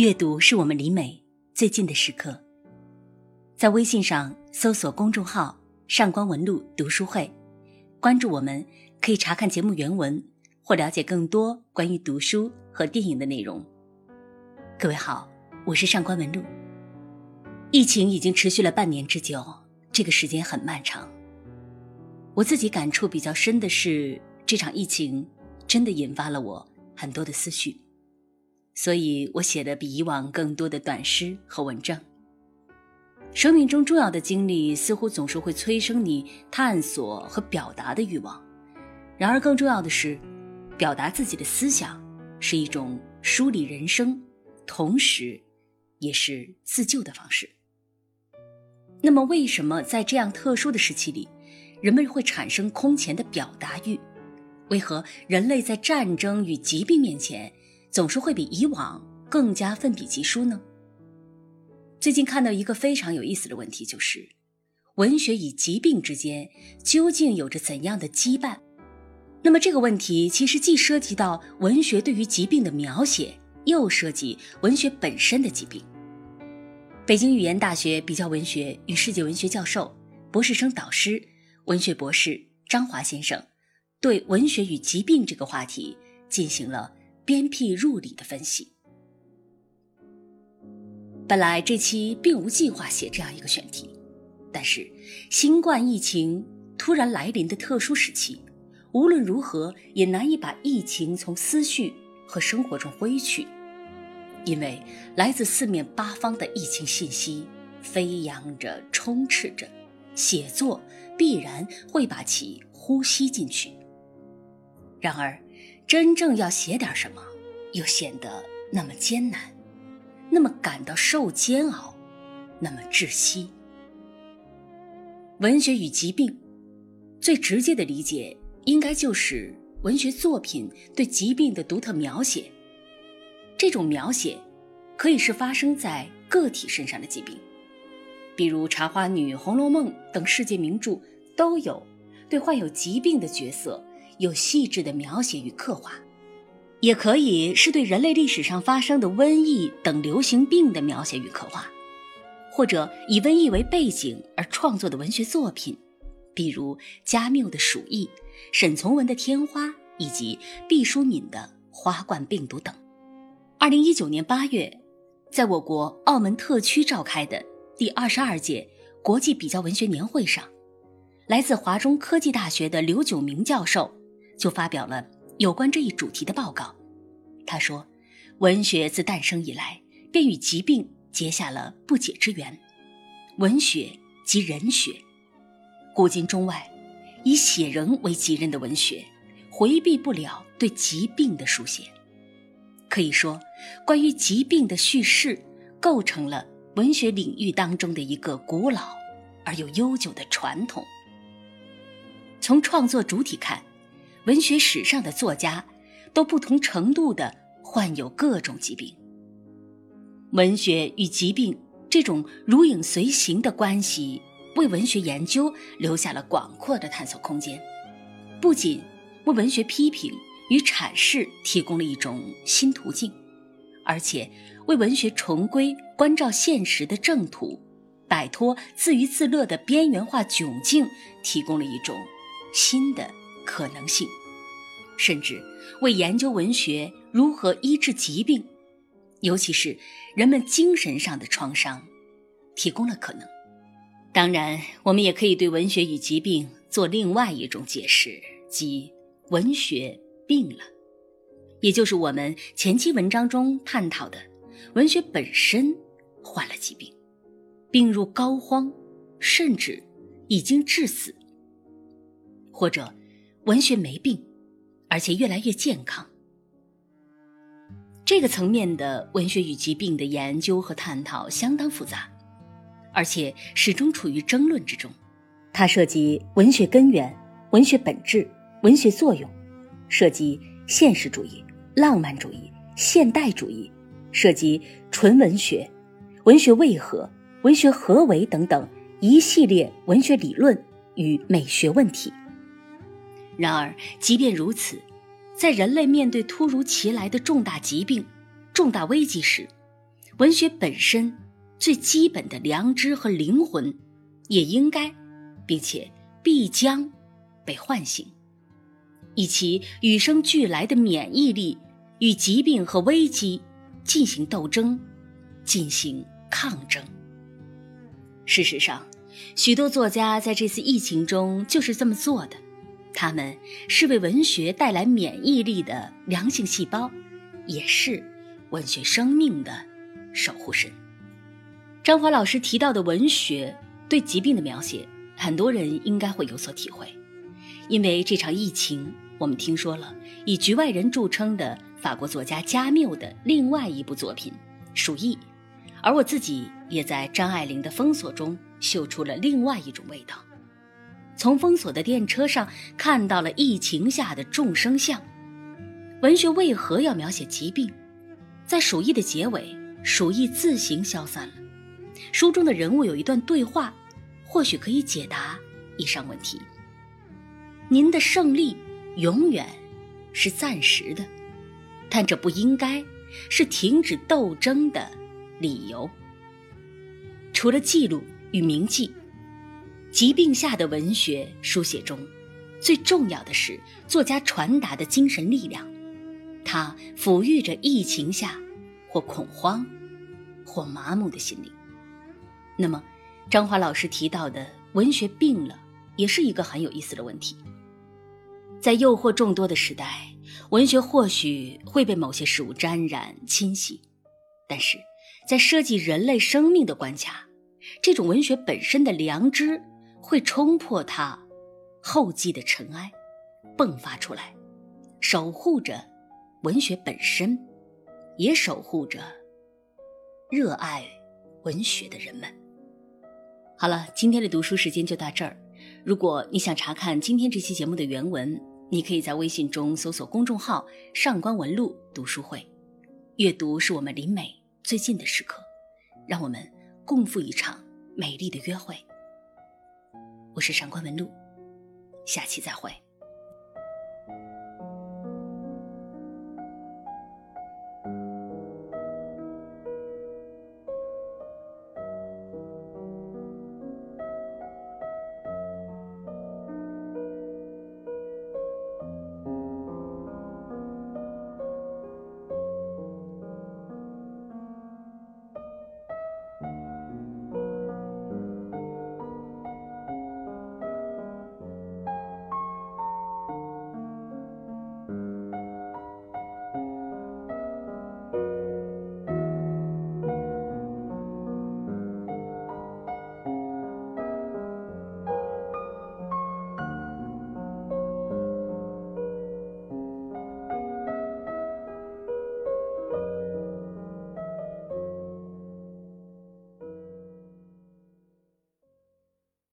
阅读是我们离美最近的时刻。在微信上搜索公众号“上官文露读书会”，关注我们，可以查看节目原文或了解更多关于读书和电影的内容。各位好，我是上官文露。疫情已经持续了半年之久，这个时间很漫长。我自己感触比较深的是，这场疫情真的引发了我很多的思绪。所以我写的比以往更多的短诗和文章。生命中重要的经历似乎总是会催生你探索和表达的欲望，然而更重要的是，表达自己的思想是一种梳理人生，同时，也是自救的方式。那么，为什么在这样特殊的时期里，人们会产生空前的表达欲？为何人类在战争与疾病面前？总是会比以往更加奋笔疾书呢。最近看到一个非常有意思的问题，就是文学与疾病之间究竟有着怎样的羁绊？那么这个问题其实既涉及到文学对于疾病的描写，又涉及文学本身的疾病。北京语言大学比较文学与世界文学教授、博士生导师、文学博士张华先生，对文学与疾病这个话题进行了。鞭辟入里的分析。本来这期并无计划写这样一个选题，但是新冠疫情突然来临的特殊时期，无论如何也难以把疫情从思绪和生活中挥去，因为来自四面八方的疫情信息飞扬着、充斥着，写作必然会把其呼吸进去。然而。真正要写点什么，又显得那么艰难，那么感到受煎熬，那么窒息。文学与疾病，最直接的理解应该就是文学作品对疾病的独特描写。这种描写可以是发生在个体身上的疾病，比如《茶花女》《红楼梦》等世界名著都有对患有疾病的角色。有细致的描写与刻画，也可以是对人类历史上发生的瘟疫等流行病的描写与刻画，或者以瘟疫为背景而创作的文学作品，比如加缪的《鼠疫》、沈从文的《天花》以及毕淑敏的《花冠病毒》等。二零一九年八月，在我国澳门特区召开的第二十二届国际比较文学年会上，来自华中科技大学的刘九明教授。就发表了有关这一主题的报告。他说：“文学自诞生以来，便与疾病结下了不解之缘。文学即人学，古今中外，以写人为己任的文学，回避不了对疾病的书写。可以说，关于疾病的叙事，构成了文学领域当中的一个古老而又悠久的传统。从创作主体看。”文学史上的作家，都不同程度地患有各种疾病。文学与疾病这种如影随形的关系，为文学研究留下了广阔的探索空间，不仅为文学批评与阐释提供了一种新途径，而且为文学重归关照现实的正途，摆脱自娱自乐的边缘化窘境提供了一种新的。可能性，甚至为研究文学如何医治疾病，尤其是人们精神上的创伤，提供了可能。当然，我们也可以对文学与疾病做另外一种解释，即文学病了，也就是我们前期文章中探讨的，文学本身患了疾病，病入膏肓，甚至已经致死，或者。文学没病，而且越来越健康。这个层面的文学与疾病的研究和探讨相当复杂，而且始终处于争论之中。它涉及文学根源、文学本质、文学作用，涉及现实主义、浪漫主义、现代主义，涉及纯文学、文学为何、文学何为等等一系列文学理论与美学问题。然而，即便如此，在人类面对突如其来的重大疾病、重大危机时，文学本身最基本的良知和灵魂，也应该，并且必将被唤醒，以其与生俱来的免疫力与疾病和危机进行斗争，进行抗争。事实上，许多作家在这次疫情中就是这么做的，他们是为文学带来免疫力的良性细胞，也是文学生命的守护神。张华老师提到的文学对疾病的描写，很多人应该会有所体会，因为这场疫情，我们听说了以局外人著称的法国作家加缪的另外一部作品《鼠疫》。而我自己也在张爱玲的《封锁》中嗅出了另外一种味道，从封锁的电车上看到了疫情下的众生相。文学为何要描写疾病？在《鼠疫》的结尾，鼠疫自行消散了。书中的人物有一段对话，或许可以解答以上问题。您的胜利永远是暂时的，但这不应该是停止斗争的。理由，除了记录与铭记，疾病下的文学书写中，最重要的是作家传达的精神力量。它抚育着疫情下或恐慌、或麻木的心灵。那么，张华老师提到的文学病了，也是一个很有意思的问题。在诱惑众多的时代，文学或许会被某些事物沾染侵袭，但是。在涉及人类生命的关卡，这种文学本身的良知会冲破它后继的尘埃，迸发出来，守护着文学本身，也守护着热爱文学的人们。好了，今天的读书时间就到这儿。如果你想查看今天这期节目的原文，你可以在微信中搜索公众号“上官文录读书会”。阅读是我们离美。最近的时刻，让我们共赴一场美丽的约会。我是上官文露，下期再会。